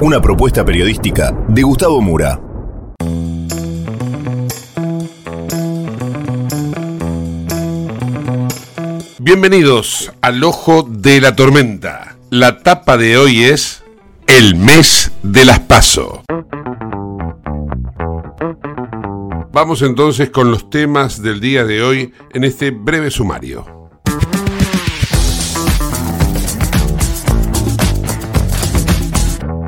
Una propuesta periodística de Gustavo Mura. Bienvenidos al Ojo de la Tormenta. La tapa de hoy es El mes de las Paso. Vamos entonces con los temas del día de hoy en este breve sumario.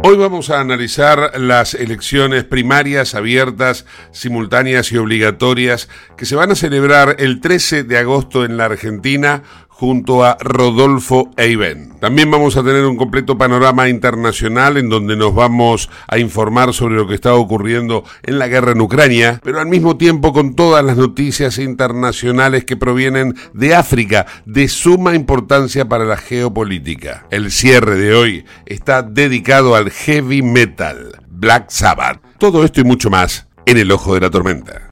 Hoy vamos a analizar las elecciones primarias abiertas, simultáneas y obligatorias que se van a celebrar el 13 de agosto en la Argentina junto a Rodolfo Eiben. También vamos a tener un completo panorama internacional en donde nos vamos a informar sobre lo que está ocurriendo en la guerra en Ucrania, pero al mismo tiempo con todas las noticias internacionales que provienen de África, de suma importancia para la geopolítica. El cierre de hoy está dedicado al heavy metal, Black Sabbath. Todo esto y mucho más en el ojo de la tormenta.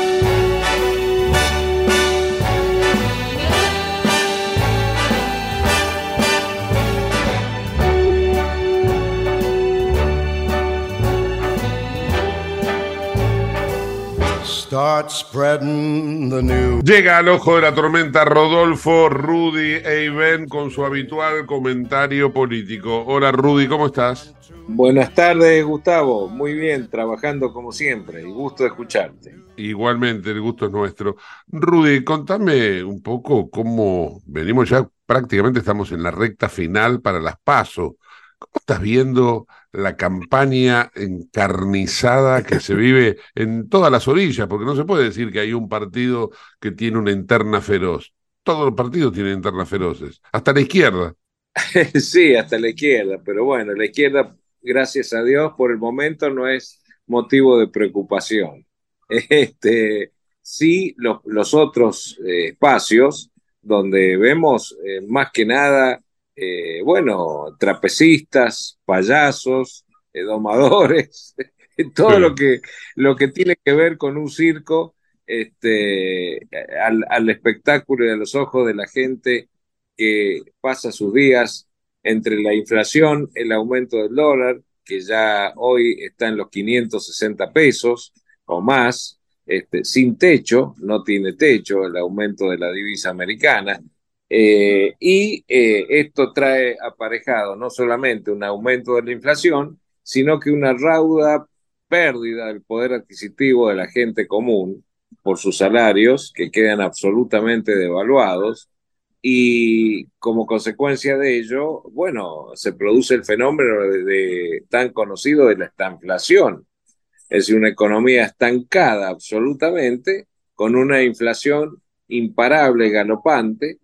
Llega al ojo de la tormenta Rodolfo Rudy Eiben con su habitual comentario político. Hola Rudy, ¿cómo estás? Buenas tardes, Gustavo. Muy bien, trabajando como siempre. Y gusto de escucharte. Igualmente, el gusto es nuestro. Rudy, contame un poco cómo venimos ya, prácticamente estamos en la recta final para las PASO. ¿Cómo estás viendo la campaña encarnizada que se vive en todas las orillas? Porque no se puede decir que hay un partido que tiene una interna feroz. Todos los partidos tienen internas feroces, hasta la izquierda. Sí, hasta la izquierda, pero bueno, la izquierda, gracias a Dios, por el momento no es motivo de preocupación. Este, sí, los, otros eh, espacios donde vemos eh, más que nada eh, bueno, trapecistas, payasos, eh, domadores, todo lo, que, lo que tiene que ver con un circo, este, al, espectáculo y a los ojos de la gente que pasa sus días entre la inflación, el aumento del dólar, que ya hoy está en los 560 pesos o más, este, sin techo, no tiene techo el aumento de la divisa americana, eh, y eh, esto trae aparejado no solamente un aumento de la inflación, sino que una rauda pérdida del poder adquisitivo de la gente común por sus salarios, que quedan absolutamente devaluados, y como consecuencia de ello, bueno, se produce el fenómeno tan conocido de la estanflación, es decir, una economía estancada absolutamente, con una inflación imparable, galopante,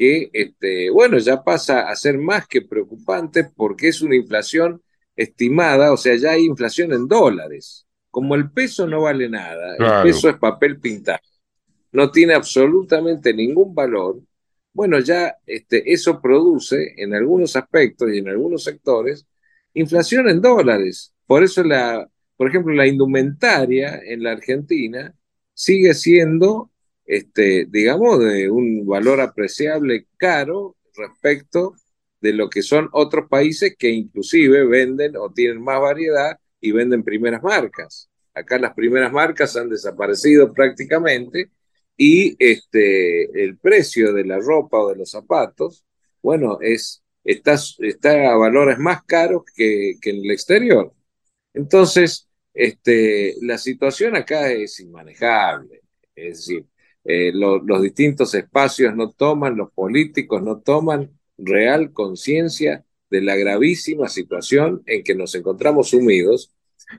que, este, bueno, ya pasa a ser más que preocupante porque es una inflación estimada, o sea, ya hay inflación en dólares. Como el peso no vale nada, el peso es papel pintado, no tiene absolutamente ningún valor, bueno, ya este, eso produce en algunos aspectos y en algunos sectores inflación en dólares. Por eso, la, por ejemplo, la indumentaria en la Argentina sigue siendo, este, digamos, de un valor apreciable caro respecto de lo que son otros países que inclusive venden o tienen más variedad y venden primeras marcas. Acá las primeras marcas han desaparecido prácticamente y este, el precio de la ropa o de los zapatos, bueno, es, está, está a valores más caros que, que en el exterior. Entonces, este, la situación acá es inmanejable. Es decir, eh, los distintos espacios no toman, los políticos no toman real conciencia de la gravísima situación en que nos encontramos sumidos,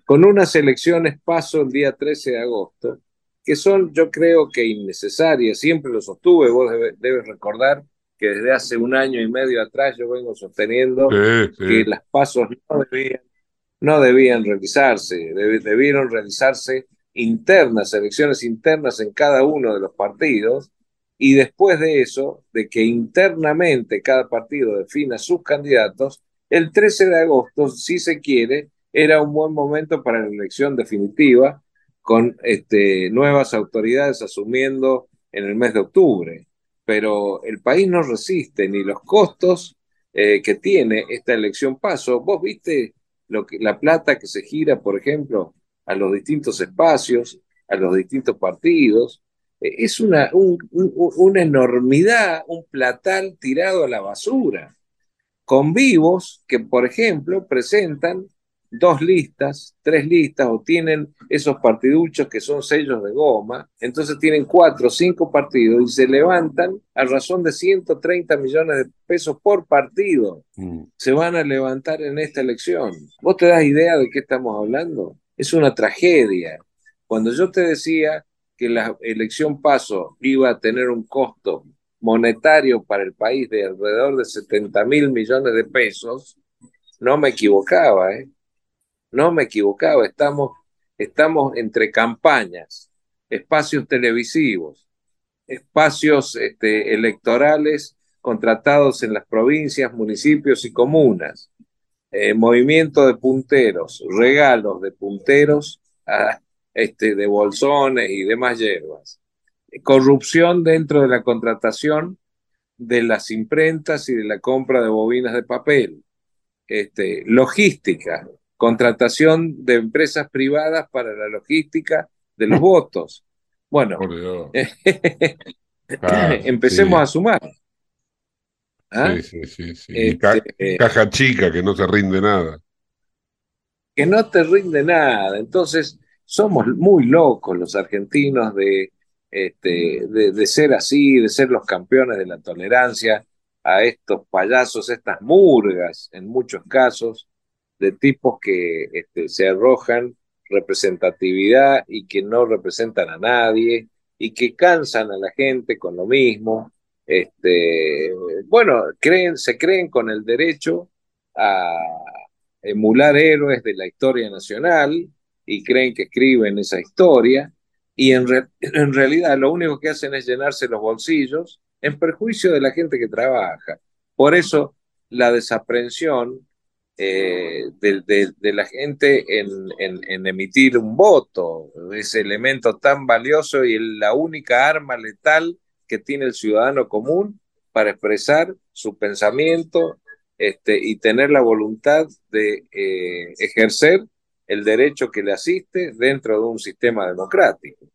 con unas elecciones paso el día 13 de agosto, que son, yo creo que innecesarias, siempre lo sostuve, vos debes recordar que desde hace un año y medio atrás yo vengo sosteniendo que las pasos no debían, no debían realizarse, debieron realizarse internas, elecciones internas en cada uno de los partidos, y después de eso, de que internamente cada partido defina sus candidatos, el 13 de agosto, si se quiere, era un buen momento para la elección definitiva con este, nuevas autoridades asumiendo en el mes de octubre. Pero el país no resiste ni los costos eh, que tiene esta elección paso. Vos viste lo que, la plata que se gira, por ejemplo, a los distintos espacios, a los distintos partidos. Eh, es una, una enormidad, un platal tirado a la basura, con vivos que, por ejemplo, presentan dos listas, tres listas, o tienen esos partiduchos que son sellos de goma, entonces tienen cuatro o cinco partidos y se levantan a razón de 130 millones de pesos por partido. Mm. Se van a levantar en esta elección. ¿Vos te das idea de qué estamos hablando? Es una tragedia. Cuando yo te decía que la elección paso iba a tener un costo monetario para el país de alrededor de 70 mil millones de pesos, no me equivocaba, ¿eh? no me equivocaba, estamos, estamos entre campañas, espacios televisivos, espacios este, electorales contratados en las provincias, municipios y comunas, eh, movimiento de punteros, regalos de punteros este, de bolsones y demás hierbas, corrupción dentro de la contratación de las imprentas y de la compra de bobinas de papel, este, logística, contratación de empresas privadas para la logística de los votos. Bueno, ah, empecemos a sumar. ¿Ah? Sí, sí, sí, este, caja chica que no te rinde nada. Que no te rinde nada. Entonces, somos muy locos los argentinos de, este, de, de, ser así, de ser los campeones de la tolerancia a estos payasos, estas murgas en muchos casos, de tipos que este, se arrojan representatividad y que no representan a nadie y que cansan a la gente con lo mismo. Este, bueno, creen, se creen con el derecho a emular héroes de la historia nacional y creen que escriben esa historia y en, en realidad lo único que hacen es llenarse los bolsillos en perjuicio de la gente que trabaja. Por eso la desaprensión eh, de, la gente en, emitir un voto, ese elemento tan valioso y la única arma letal que tiene el ciudadano común para expresar su pensamiento este, y tener la voluntad de eh, ejercer el derecho que le asiste dentro de un sistema democrático.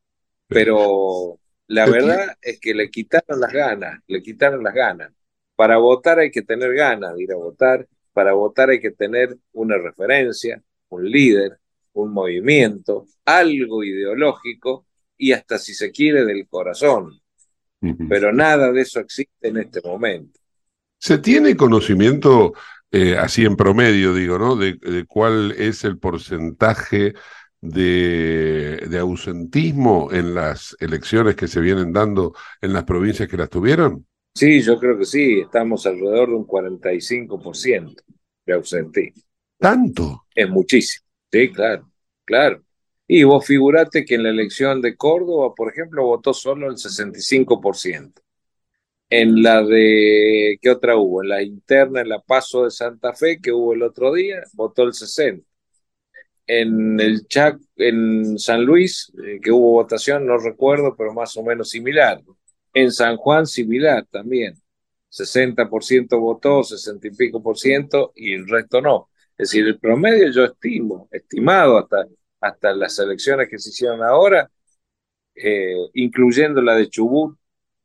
Pero la verdad es que le quitaron las ganas, le quitaron las ganas. Para votar hay que tener ganas de ir a votar, para votar hay que tener una referencia, un líder, un movimiento, algo ideológico y hasta si se quiere del corazón. Pero nada de eso existe en este momento. ¿Se tiene conocimiento, eh, así en promedio, digo, ¿no? De, cuál es el porcentaje de, de, ausentismo en las elecciones que se vienen dando en las provincias que las tuvieron? Sí, yo creo que sí, estamos alrededor de un 45% de ausentismo. ¿Tanto? Es muchísimo, sí, claro, claro. Y vos figurate que en la elección de Córdoba, por ejemplo, votó solo el 65%. En la de, ¿qué otra hubo? En la interna, en la Paso de Santa Fe, que hubo el otro día, votó el 60%. En el Chac, en San Luis, eh, que hubo votación, no recuerdo, pero más o menos similar. En San Juan, similar también. 60% votó, 60 y pico por ciento, y el resto no. Es decir, el promedio yo estimo, estimado hasta, hasta las elecciones que se hicieron ahora, eh, incluyendo la de Chubut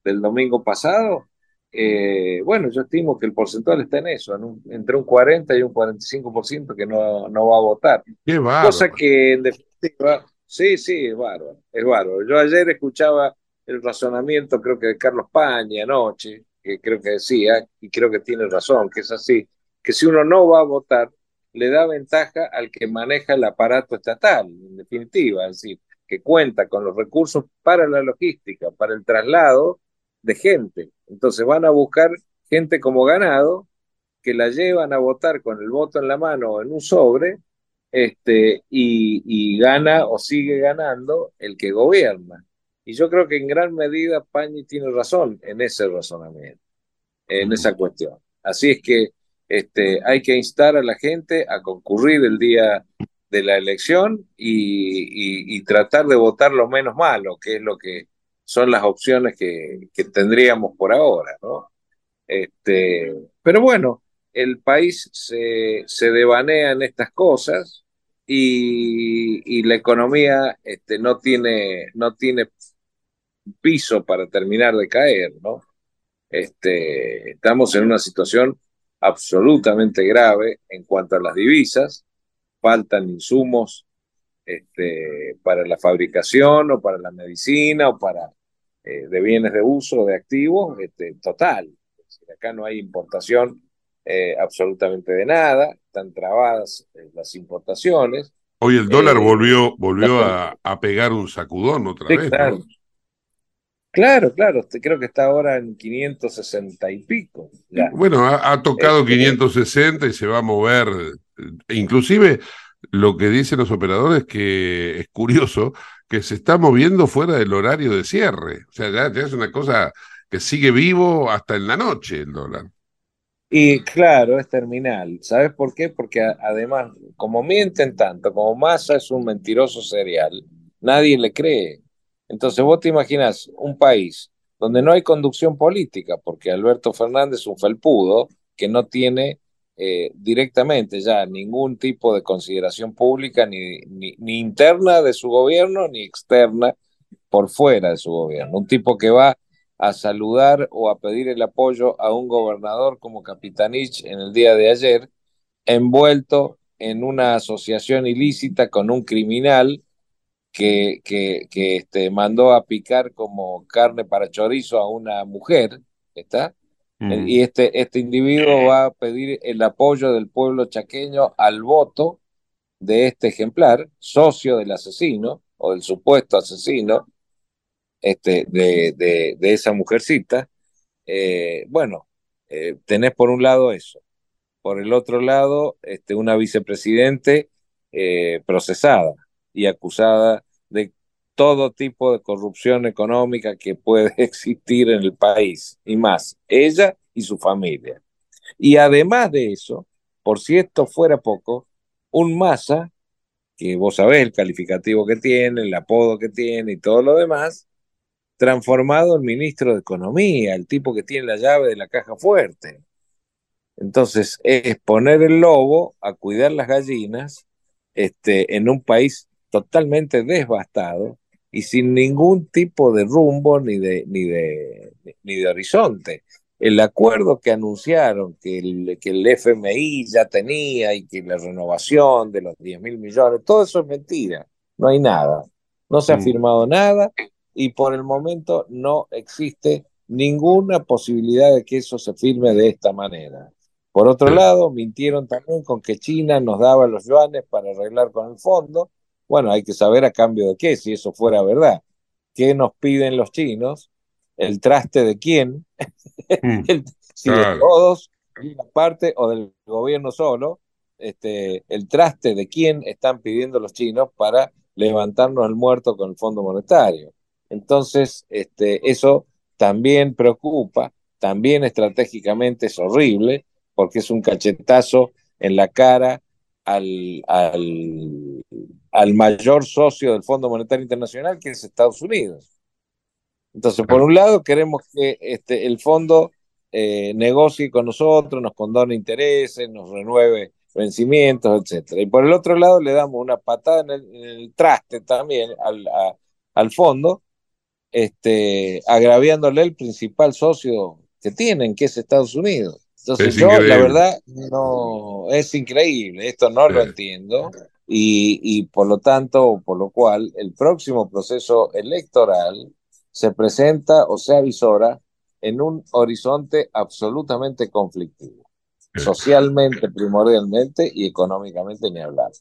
del domingo pasado, eh, bueno, yo estimo que el porcentual está en eso, entre un 40 y un 45% que no, no va a votar. Qué bárbaro. Cosa que en definitiva, sí, sí, es bárbaro, es bárbaro. Yo ayer escuchaba el razonamiento, creo que de Carlos Paña anoche, que creo que decía, y creo que tiene razón, que es así, que si uno no va a votar, le da ventaja al que maneja el aparato estatal, en definitiva, es decir, que cuenta con los recursos para la logística, para el traslado de gente. Entonces van a buscar gente como ganado que la llevan a votar con el voto en la mano o en un sobre, este, y, y gana o sigue ganando el que gobierna. Y yo creo que en gran medida Pañi tiene razón en ese razonamiento, en esa cuestión. Así es que este, hay que instar a la gente a concurrir el día de la elección y, tratar de votar lo menos malo, que es lo que son las opciones que, tendríamos por ahora, ¿no? Este, pero bueno, el país se, se devanea en estas cosas y, la economía este, no, tiene, no tiene piso para terminar de caer, ¿no? Estamos en una situación absolutamente grave en cuanto a las divisas, faltan insumos este, para la fabricación o para la medicina o para eh, de bienes de uso, de activos, este, total. acá no hay importación eh, absolutamente de nada, están trabadas eh, las importaciones. Hoy el dólar volvió, volvió a, pegar un sacudón otra vez. Claro, claro, creo que está ahora en 560 y pico. Bueno, ha, tocado 560 este, y se va a mover. Inclusive lo que dicen los operadores que es curioso que se está moviendo fuera del horario de cierre. O sea, ya, ya es una cosa que sigue vivo hasta en la noche el dólar. Y claro, es terminal. ¿Sabes por qué? Porque además, como mienten tanto, como Massa es un mentiroso serial, nadie le cree. Entonces vos te imaginas un país donde no hay conducción política, porque Alberto Fernández es un felpudo que no tiene eh, directamente ya ningún tipo de consideración pública, ni, ni, interna de su gobierno, ni externa por fuera de su gobierno. Un tipo que va a saludar o a pedir el apoyo a un gobernador como Capitanich en el día de ayer, envuelto en una asociación ilícita con un criminal que, que, que este, mandó a picar como carne para chorizo a una mujer, ¿está? Mm. Y este, este individuo va a pedir el apoyo del pueblo chaqueño al voto de este ejemplar, socio del asesino o del supuesto asesino este, de, de, de esa mujercita. Eh, bueno, eh, tenés por un lado eso. Por el otro lado, este, una vicepresidente eh, procesada y acusada de todo tipo de corrupción económica que puede existir en el país y más, ella y su familia. Y además de eso, por si esto fuera poco, un masa, que vos sabés el calificativo que tiene, el apodo que tiene y todo lo demás, transformado en ministro de Economía, el tipo que tiene la llave de la caja fuerte. Entonces, es poner el lobo a cuidar las gallinas este, en un país totalmente devastado y sin ningún tipo de rumbo ni de, ni de, ni de horizonte. El acuerdo que anunciaron que el, que el FMI ya tenía y que la renovación de los 10 mil millones, todo eso es mentira, no hay nada, no se ha mm. firmado nada y por el momento no existe ninguna posibilidad de que eso se firme de esta manera. Por otro lado, mintieron también con que China nos daba los yuanes para arreglar con el fondo. Bueno, hay que saber a cambio de qué, si eso fuera verdad. ¿Qué nos piden los chinos? ¿El traste de quién? Mm, si de todos, una parte o del gobierno solo, este, el traste de quién están pidiendo los chinos para levantarnos el muerto con el Fondo Monetario. Entonces, este, eso también preocupa, también estratégicamente es horrible, porque es un cachetazo en la cara al, al, mayor socio del Fondo Monetario Internacional, que es Estados Unidos. Entonces, por un lado, queremos que este, el fondo eh, negocie con nosotros, nos condone intereses, nos renueve vencimientos, etcétera. Y por el otro lado, le damos una patada en el, traste también al, al fondo, este, agraviándole el principal socio que tienen, que es Estados Unidos. Entonces yo, la verdad, no, es increíble, esto no lo entiendo. Y, y por lo tanto, por lo cual, el próximo proceso electoral se presenta o se avisora en un horizonte absolutamente conflictivo, socialmente primordialmente y económicamente ni hablar.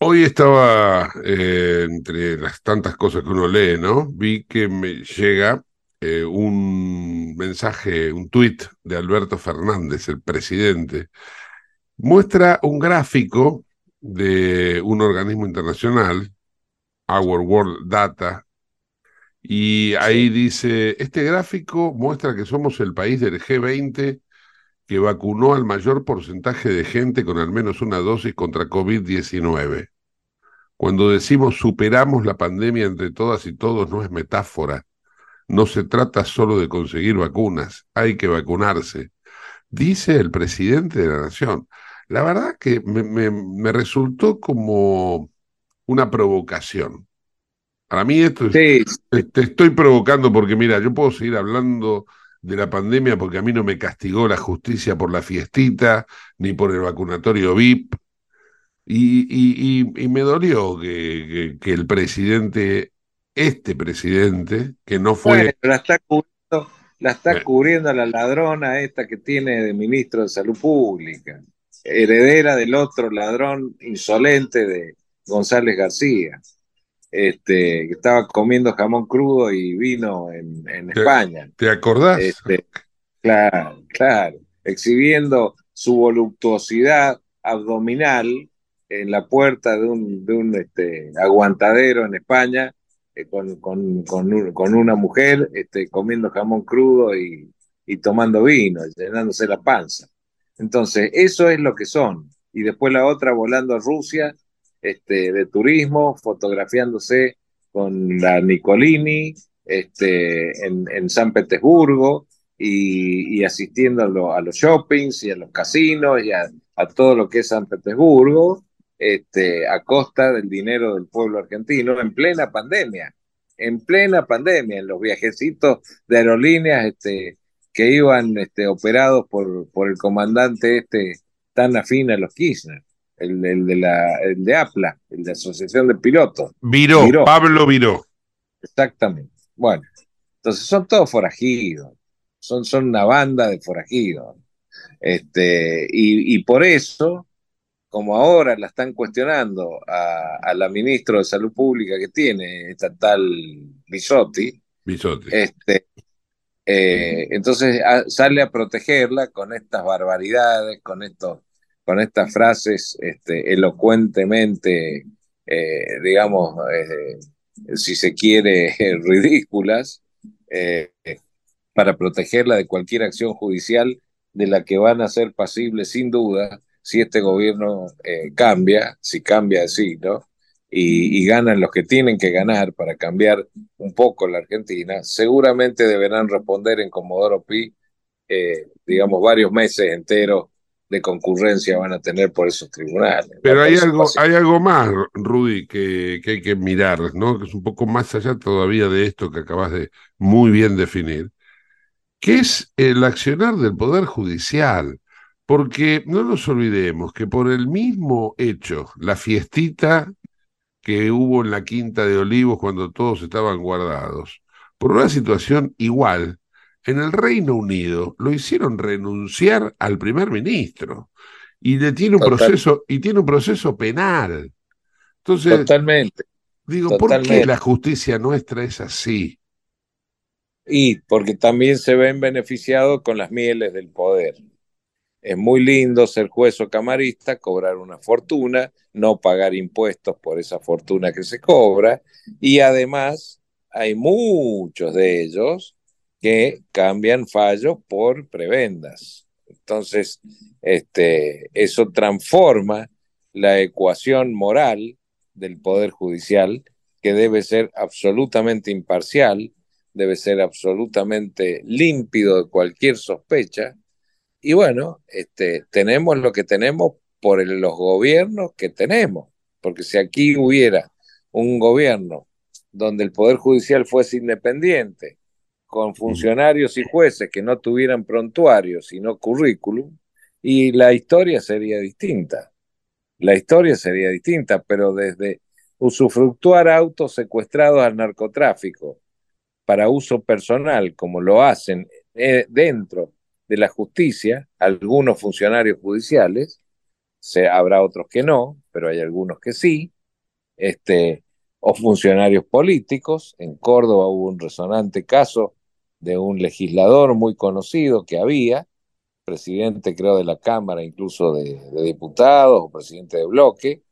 Hoy estaba, eh, entre las tantas cosas que uno lee, ¿no? Vi que me llega eh, un mensaje, un tuit de Alberto Fernández, el presidente. Muestra un gráfico de un organismo internacional, Our World Data, y ahí dice, este gráfico muestra que somos el país del G20 que vacunó al mayor porcentaje de gente con al menos una dosis contra COVID-19. Cuando decimos superamos la pandemia entre todas y todos, no es metáfora. No se trata solo de conseguir vacunas, hay que vacunarse. Dice el presidente de la Nación. La verdad que me, resultó como una provocación. Para mí esto es, te estoy provocando porque mira, yo puedo seguir hablando de la pandemia porque a mí no me castigó la justicia por la fiestita, ni por el vacunatorio VIP. Y, y, me dolió que, que, el presidente, este presidente, que no fue... la está cubriendo, la está eh. cubriendo la ladrona esta que tiene de ministro de Salud Pública, heredera del otro ladrón insolente de González García este, que estaba comiendo jamón crudo y vino en, España. ¿Te acordás? Este, claro, claro, exhibiendo su voluptuosidad abdominal en la puerta de un, de un este, aguantadero en España eh, con, con, con, una mujer este, comiendo jamón crudo y, y tomando vino, llenándose la panza. Entonces, eso es lo que son. Y después la otra volando a Rusia este, de turismo, fotografiándose con la Nicolini este, en, San Petersburgo y, asistiendo a, los shoppings y a los casinos y a, todo lo que es San Petersburgo, este, a costa del dinero del pueblo argentino en plena pandemia, en plena pandemia, en los viajecitos de aerolíneas este, que iban este, operados por, por el comandante este tan afín a los Kirchner el, de la, el de APLA, el de Asociación de Pilotos. Viró, Pablo Viró. Exactamente. Bueno, entonces son todos forajidos, son, son una banda de forajidos. Este, y, por eso, como ahora la están cuestionando a, la ministra de Salud Pública que tiene, esta tal Bisotti, Este, eh, entonces sale a protegerla con estas barbaridades, con estos con estas frases este, elocuentemente, eh, digamos, eh, si se quiere, ridículas, para protegerla de cualquier acción judicial de la que van a ser pasibles sin duda si este gobierno cambia, si cambia así, ¿no? Y, y, ganan los que tienen que ganar para cambiar un poco la Argentina, seguramente deberán responder en Comodoro Pi, digamos, varios meses enteros de concurrencia van a tener por esos tribunales. Pero hay algo, hay algo más, Rudy, que, que, hay que mirar, ¿no? Que es un poco más allá todavía de esto que acabas de muy bien definir, que es el accionar del Poder Judicial. Porque no nos olvidemos que por el mismo hecho, la fiestita que hubo en la Quinta de Olivos cuando todos estaban guardados, por una situación igual. En el Reino Unido lo hicieron renunciar al primer ministro y le tiene un proceso y tiene un proceso penal. Entonces, Totalmente. Digo, ¿por qué la justicia nuestra es así? Y porque también se ven beneficiados con las mieles del poder. Es muy lindo ser juez o camarista, cobrar una fortuna, no pagar impuestos por esa fortuna que se cobra, y además hay muchos de ellos que cambian fallos por prebendas. Entonces, este, eso transforma la ecuación moral del Poder Judicial, que debe ser absolutamente imparcial, debe ser absolutamente límpido de cualquier sospecha. Y bueno, este, tenemos lo que tenemos por los gobiernos que tenemos, porque si aquí hubiera un gobierno donde el Poder Judicial fuese independiente, con funcionarios y jueces que no tuvieran prontuarios, sino currículum, y la historia sería distinta. La historia sería distinta, pero desde usufructuar autos secuestrados al narcotráfico para uso personal, como lo hacen eh, dentro de la justicia, algunos funcionarios judiciales, se, habrá otros que no, pero hay algunos que sí, este, o funcionarios políticos. En Córdoba hubo un resonante caso de un legislador muy conocido que había, presidente creo de la Cámara, incluso de, diputados o presidente de bloque,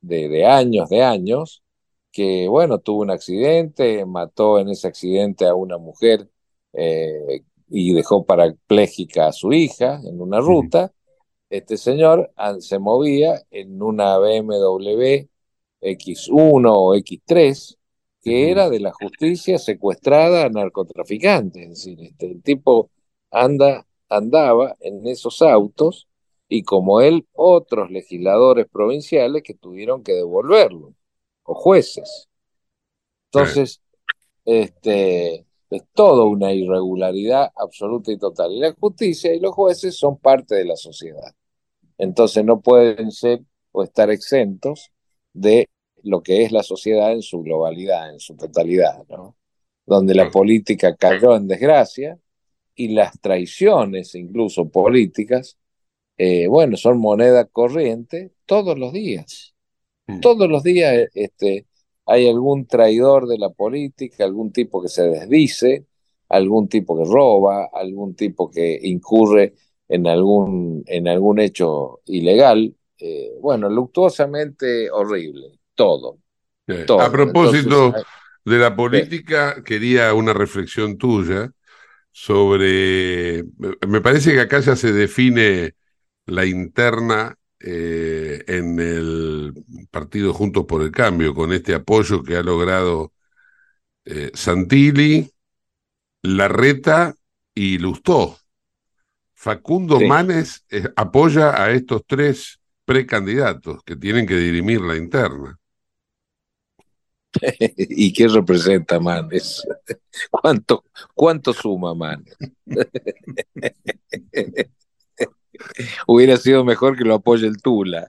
de, años, de años, que bueno, tuvo un accidente, mató en ese accidente a una mujer eh, y dejó parapléjica a su hija en una ruta. Este señor se movía en una BMW X1 o X3, que era de la justicia secuestrada a narcotraficantes. Es decir, este, el tipo anda andaba en esos autos y como él, otros legisladores provinciales que tuvieron que devolverlo, o jueces. Entonces, este, es todo una irregularidad absoluta y total. Y la justicia y los jueces son parte de la sociedad. Entonces no pueden ser o estar exentos de lo que es la sociedad en su globalidad, en su totalidad, ¿no? Donde la política cayó en desgracia, y las traiciones, incluso políticas, eh, bueno, son moneda corriente todos los días. Todos los días este, hay algún traidor de la política, algún tipo que se desdice, algún tipo que roba, algún tipo que incurre en algún, en algún hecho ilegal. Eh, bueno, luctuosamente horrible, todo. A propósito de la política, quería una reflexión tuya sobre, me parece que acá ya se define la interna eh, en el partido Juntos por el Cambio, con este apoyo que ha logrado eh, Santilli, Larreta y Lustó. Facundo Manes eh, apoya a estos tres precandidatos que tienen que dirimir la interna. ¿Y qué representa Manes? ¿Cuánto, cuánto suma Manes? Hubiera sido mejor que lo apoye el Tula.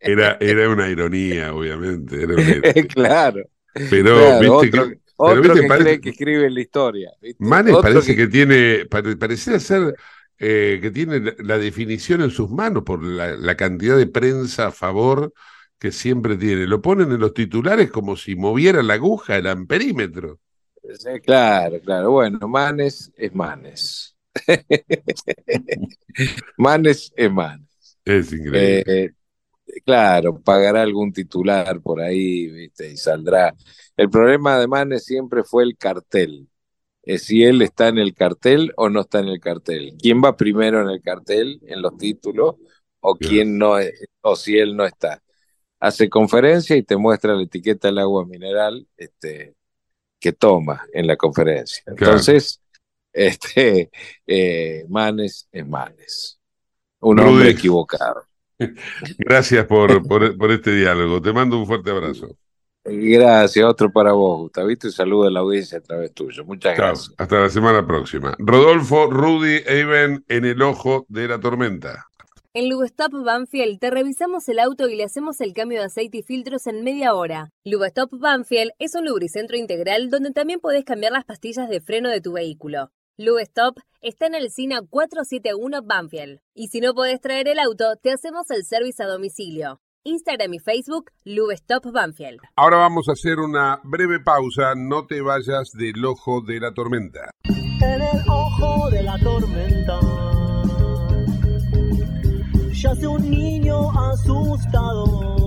Era, era una ironía, obviamente. claro. Pero, viste que, otro que cree que escribe la historia. Manes parece que... tiene, parece ser eh, que tiene la definición en sus manos por la cantidad de prensa a favor que siempre tiene. Lo ponen en los titulares como si moviera la aguja, el amperímetro. claro, claro. Bueno, Manes es Manes. Manes es Manes. Es increíble. Eh, claro, pagará algún titular por ahí, ¿viste? Y saldrá. El problema de Manes siempre fue el cartel. Es si él está en el cartel o no está en el cartel. ¿Quién va primero en el cartel, en los títulos, o quién no, o si él no está? hace conferencia y te muestra la etiqueta del agua mineral este, que toma en la conferencia. Entonces, este, eh, Manes es Manes. Un hombre equivocado. Gracias por, por, este diálogo. Te mando un fuerte abrazo. Gracias, otro para vos, Gustavito, y saludo a la audiencia a través tuyo. Muchas gracias. Hasta la semana próxima. Rodolfo, Rudy, Even en el ojo de la tormenta. En Lubestop Banfield te revisamos el auto y le hacemos el cambio de aceite y filtros en media hora. Lubestop Banfield es un lubricentro integral donde también podés cambiar las pastillas de freno de tu vehículo. Lubestop está en el SINA 471 Banfield. Y si no podés traer el auto, te hacemos el servicio a domicilio. Instagram y Facebook, Lubestop Banfield. Ahora vamos a hacer una breve pausa. No te vayas del ojo de la tormenta. En el ojo de la tormenta yace un niño asustado.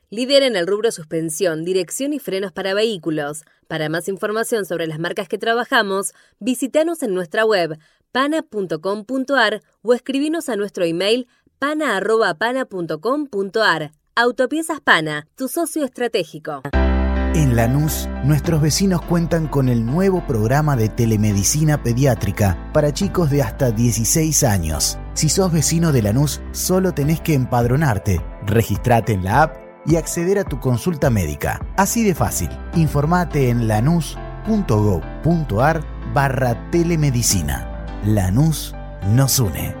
líder en el rubro suspensión, dirección y frenos para vehículos. Para más información sobre las marcas que trabajamos, visítanos en nuestra web pana.com.ar o escribinos a nuestro email pana.pana.com.ar. Autopiezas Pana, tu socio estratégico. En Lanús, nuestros vecinos cuentan con el nuevo programa de telemedicina pediátrica para chicos de hasta 16 años. Si sos vecino de Lanús, solo tenés que empadronarte, registrate en la app y acceder a tu consulta médica. Así de fácil. Informate en lanús.gov.ar barra telemedicina. Lanús nos une.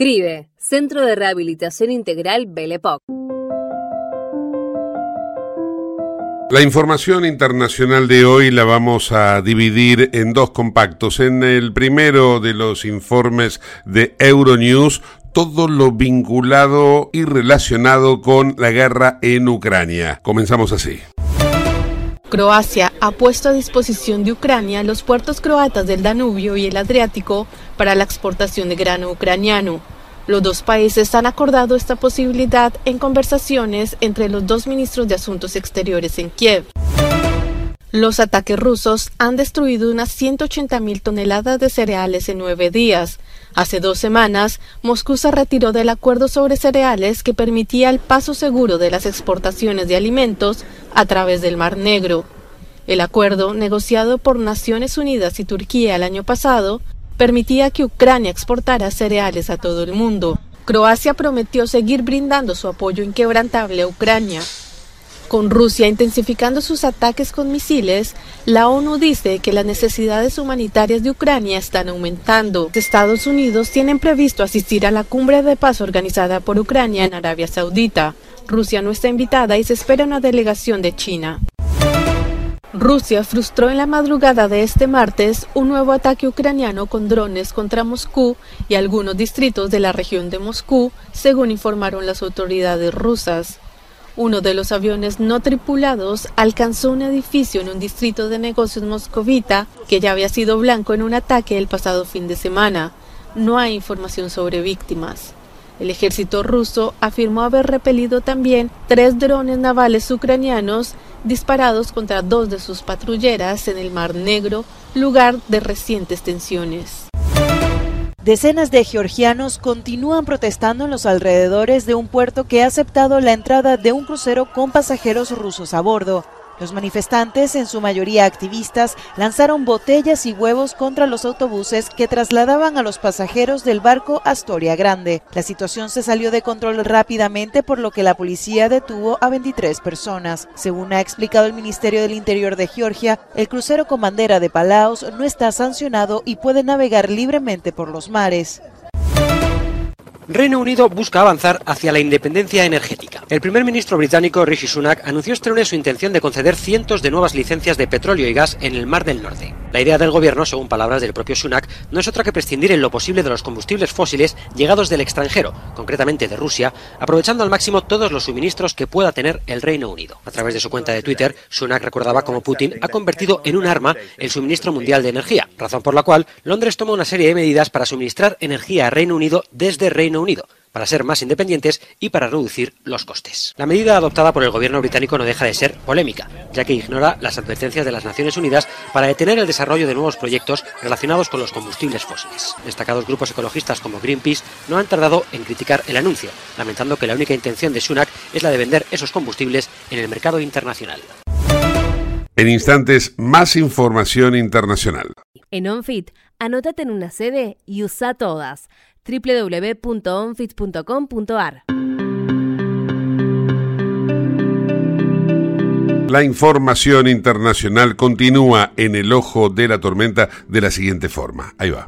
CRIBE, Centro de Rehabilitación Integral Belepoc. La información internacional de hoy la vamos a dividir en dos compactos. En el primero de los informes de Euronews, todo lo vinculado y relacionado con la guerra en Ucrania. Comenzamos así. Croacia ha puesto a disposición de Ucrania los puertos croatas del Danubio y el Adriático para la exportación de grano ucraniano. Los dos países han acordado esta posibilidad en conversaciones entre los dos ministros de Asuntos Exteriores en Kiev. Los ataques rusos han destruido unas 180.000 toneladas de cereales en nueve días. Hace dos semanas, Moscú se retiró del acuerdo sobre cereales que permitía el paso seguro de las exportaciones de alimentos a través del Mar Negro. El acuerdo, negociado por Naciones Unidas y Turquía el año pasado, permitía que Ucrania exportara cereales a todo el mundo. Croacia prometió seguir brindando su apoyo inquebrantable a Ucrania. Con Rusia intensificando sus ataques con misiles, la ONU dice que las necesidades humanitarias de Ucrania están aumentando. Estados Unidos tienen previsto asistir a la cumbre de paz organizada por Ucrania en Arabia Saudita. Rusia no está invitada y se espera una delegación de China. Rusia frustró en la madrugada de este martes un nuevo ataque ucraniano con drones contra Moscú y algunos distritos de la región de Moscú, según informaron las autoridades rusas. Uno de los aviones no tripulados alcanzó un edificio en un distrito de negocios moscovita que ya había sido blanco en un ataque el pasado fin de semana. No hay información sobre víctimas. El ejército ruso afirmó haber repelido también tres drones navales ucranianos disparados contra dos de sus patrulleras en el Mar Negro, lugar de recientes tensiones. Decenas de georgianos continúan protestando en los alrededores de un puerto que ha aceptado la entrada de un crucero con pasajeros rusos a bordo. Los manifestantes, en su mayoría activistas, lanzaron botellas y huevos contra los autobuses que trasladaban a los pasajeros del barco Astoria Grande. La situación se salió de control rápidamente por lo que la policía detuvo a 23 personas. Según ha explicado el Ministerio del Interior de Georgia, el crucero con bandera de Palaos no está sancionado y puede navegar libremente por los mares. Reino Unido busca avanzar hacia la independencia energética. El primer ministro británico Rishi Sunak anunció este lunes su intención de conceder cientos de nuevas licencias de petróleo y gas en el Mar del Norte. La idea del gobierno, según palabras del propio Sunak, no es otra que prescindir en lo posible de los combustibles fósiles llegados del extranjero, concretamente de Rusia, aprovechando al máximo todos los suministros que pueda tener el Reino Unido. A través de su cuenta de Twitter, Sunak recordaba cómo Putin ha convertido en un arma el suministro mundial de energía, razón por la cual Londres toma una serie de medidas para suministrar energía a Reino Unido desde Reino Unido, para ser más independientes y para reducir los costes. La medida adoptada por el gobierno británico no deja de ser polémica, ya que ignora las advertencias de las Naciones Unidas para detener el desarrollo de nuevos proyectos relacionados con los combustibles fósiles. Destacados grupos ecologistas como Greenpeace no han tardado en criticar el anuncio, lamentando que la única intención de Sunak es la de vender esos combustibles en el mercado internacional. En instantes, más información internacional. En OnFit, anótate en una sede y usa todas www.onfit.com.ar. La información internacional continúa en el ojo de la tormenta de la siguiente forma. Ahí va.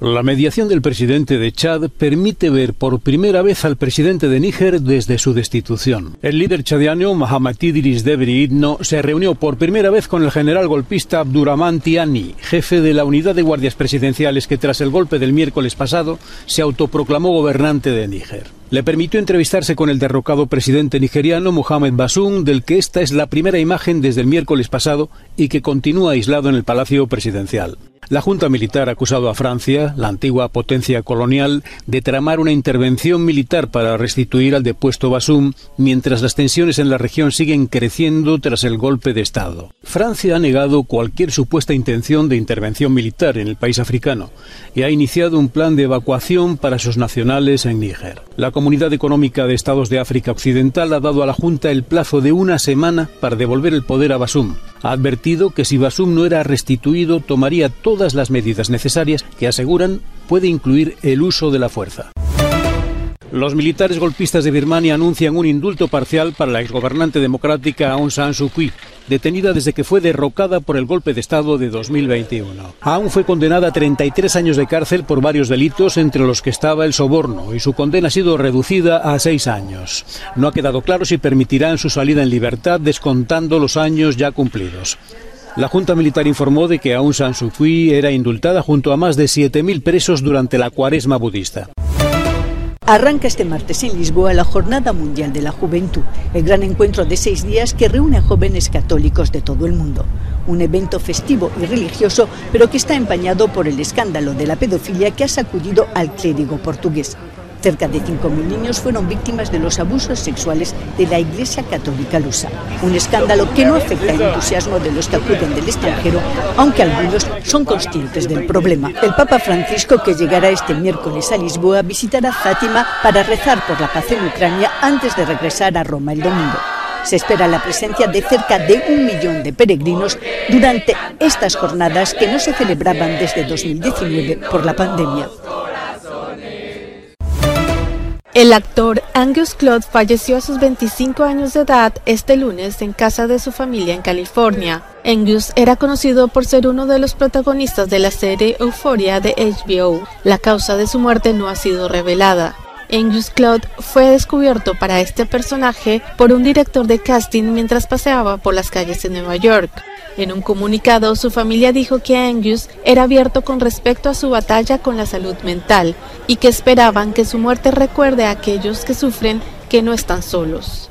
La mediación del presidente de Chad permite ver por primera vez al presidente de Níger desde su destitución. El líder chadiano Mohamed Idris Debri Itno se reunió por primera vez con el general golpista Abdurrahman Tiani, jefe de la unidad de guardias presidenciales que tras el golpe del miércoles pasado se autoproclamó gobernante de Níger. Le permitió entrevistarse con el derrocado presidente nigeriano Mohamed Bazoum, del que esta es la primera imagen desde el miércoles pasado y que continúa aislado en el Palacio Presidencial. La Junta Militar ha acusado a Francia, la antigua potencia colonial, de tramar una intervención militar para restituir al depuesto Basum, mientras las tensiones en la región siguen creciendo tras el golpe de Estado. Francia ha negado cualquier supuesta intención de intervención militar en el país africano y ha iniciado un plan de evacuación para sus nacionales en Níger. La Comunidad Económica de Estados de África Occidental ha dado a la Junta el plazo de una semana para devolver el poder a Basum. Ha advertido que si Basum no era restituido, tomaría todas las medidas necesarias que aseguran puede incluir el uso de la fuerza. Los militares golpistas de Birmania anuncian un indulto parcial para la exgobernante democrática Aung San Suu Kyi, detenida desde que fue derrocada por el golpe de Estado de 2021. Aung fue condenada a 33 años de cárcel por varios delitos, entre los que estaba el soborno, y su condena ha sido reducida a seis años. No ha quedado claro si permitirán su salida en libertad descontando los años ya cumplidos. La Junta Militar informó de que Aung San Suu Kyi era indultada junto a más de 7.000 presos durante la cuaresma budista. Arranca este martes en Lisboa la Jornada Mundial de la Juventud, el gran encuentro de seis días que reúne a jóvenes católicos de todo el mundo. Un evento festivo y religioso, pero que está empañado por el escándalo de la pedofilia que ha sacudido al clérigo portugués. Cerca de 5.000 niños fueron víctimas de los abusos sexuales de la Iglesia Católica Lusa. Un escándalo que no afecta el entusiasmo de los que acuden del extranjero, aunque algunos son conscientes del problema. El Papa Francisco, que llegará este miércoles a Lisboa, visitará Fátima para rezar por la paz en Ucrania antes de regresar a Roma el domingo. Se espera la presencia de cerca de un millón de peregrinos durante estas jornadas que no se celebraban desde 2019 por la pandemia. El actor Angus Cloud falleció a sus 25 años de edad este lunes en casa de su familia en California. Angus era conocido por ser uno de los protagonistas de la serie Euphoria de HBO. La causa de su muerte no ha sido revelada. Angus Cloud fue descubierto para este personaje por un director de casting mientras paseaba por las calles de Nueva York. En un comunicado, su familia dijo que Angus era abierto con respecto a su batalla con la salud mental y que esperaban que su muerte recuerde a aquellos que sufren que no están solos.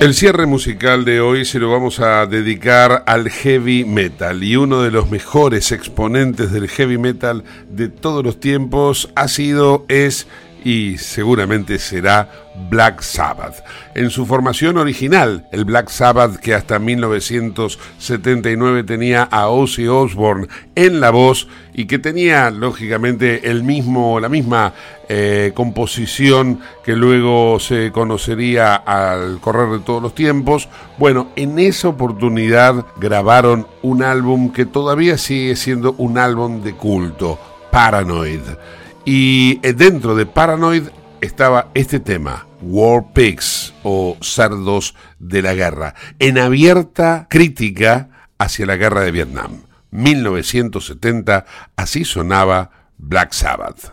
El cierre musical de hoy se lo vamos a dedicar al heavy metal y uno de los mejores exponentes del heavy metal de todos los tiempos ha sido, es y seguramente será Black Sabbath. En su formación original, el Black Sabbath que hasta 1979 tenía a Ozzy Osbourne en la voz y que tenía lógicamente el mismo, la misma eh, composición que luego se conocería al correr de todos los tiempos. Bueno, en esa oportunidad grabaron un álbum que todavía sigue siendo un álbum de culto, Paranoid. Y eh, dentro de Paranoid estaba este tema, War Pigs o Cerdos de la Guerra, en abierta crítica hacia la guerra de Vietnam. 1970, así sonaba Black Sabbath.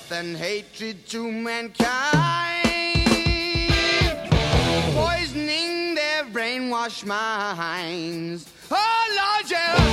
Death and hatred to mankind, poisoning their brainwash wash my hands. Oh, Lord, yeah.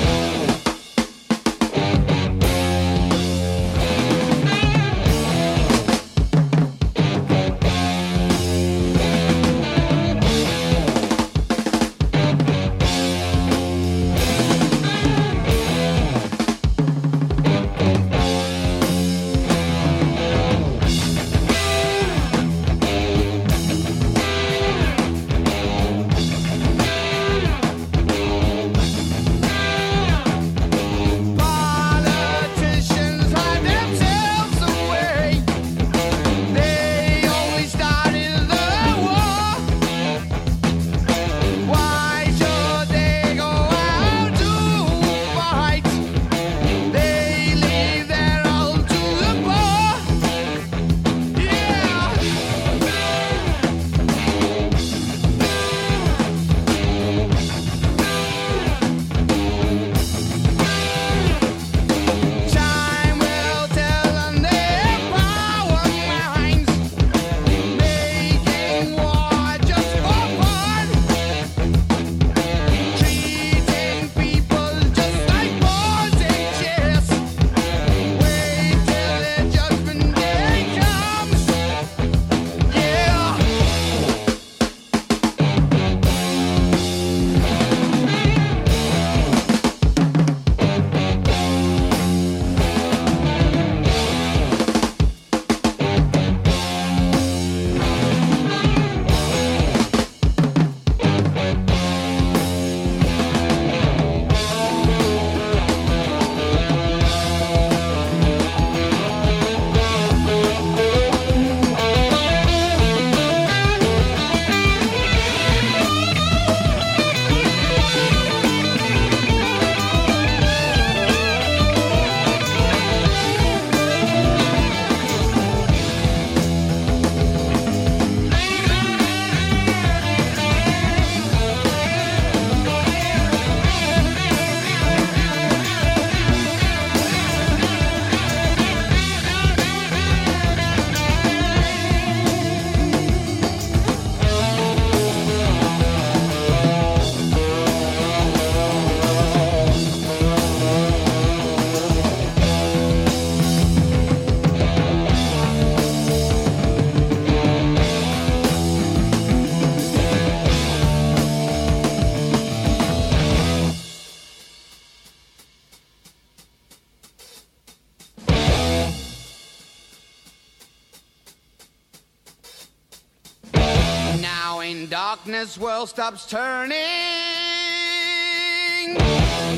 Darkness, world stops turning.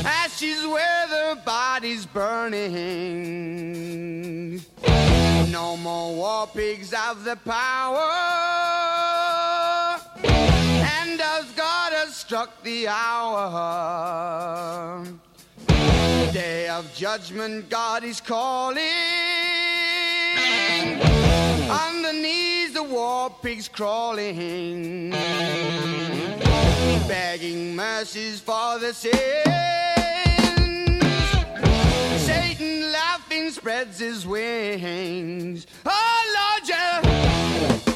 Ashes where the body's burning. No more war pigs have the power. And as God has struck the hour, day of judgment, God is calling. Knees, the war pigs crawling, begging mercies for the sins. Satan laughing spreads his wings. Oh Lord, yeah.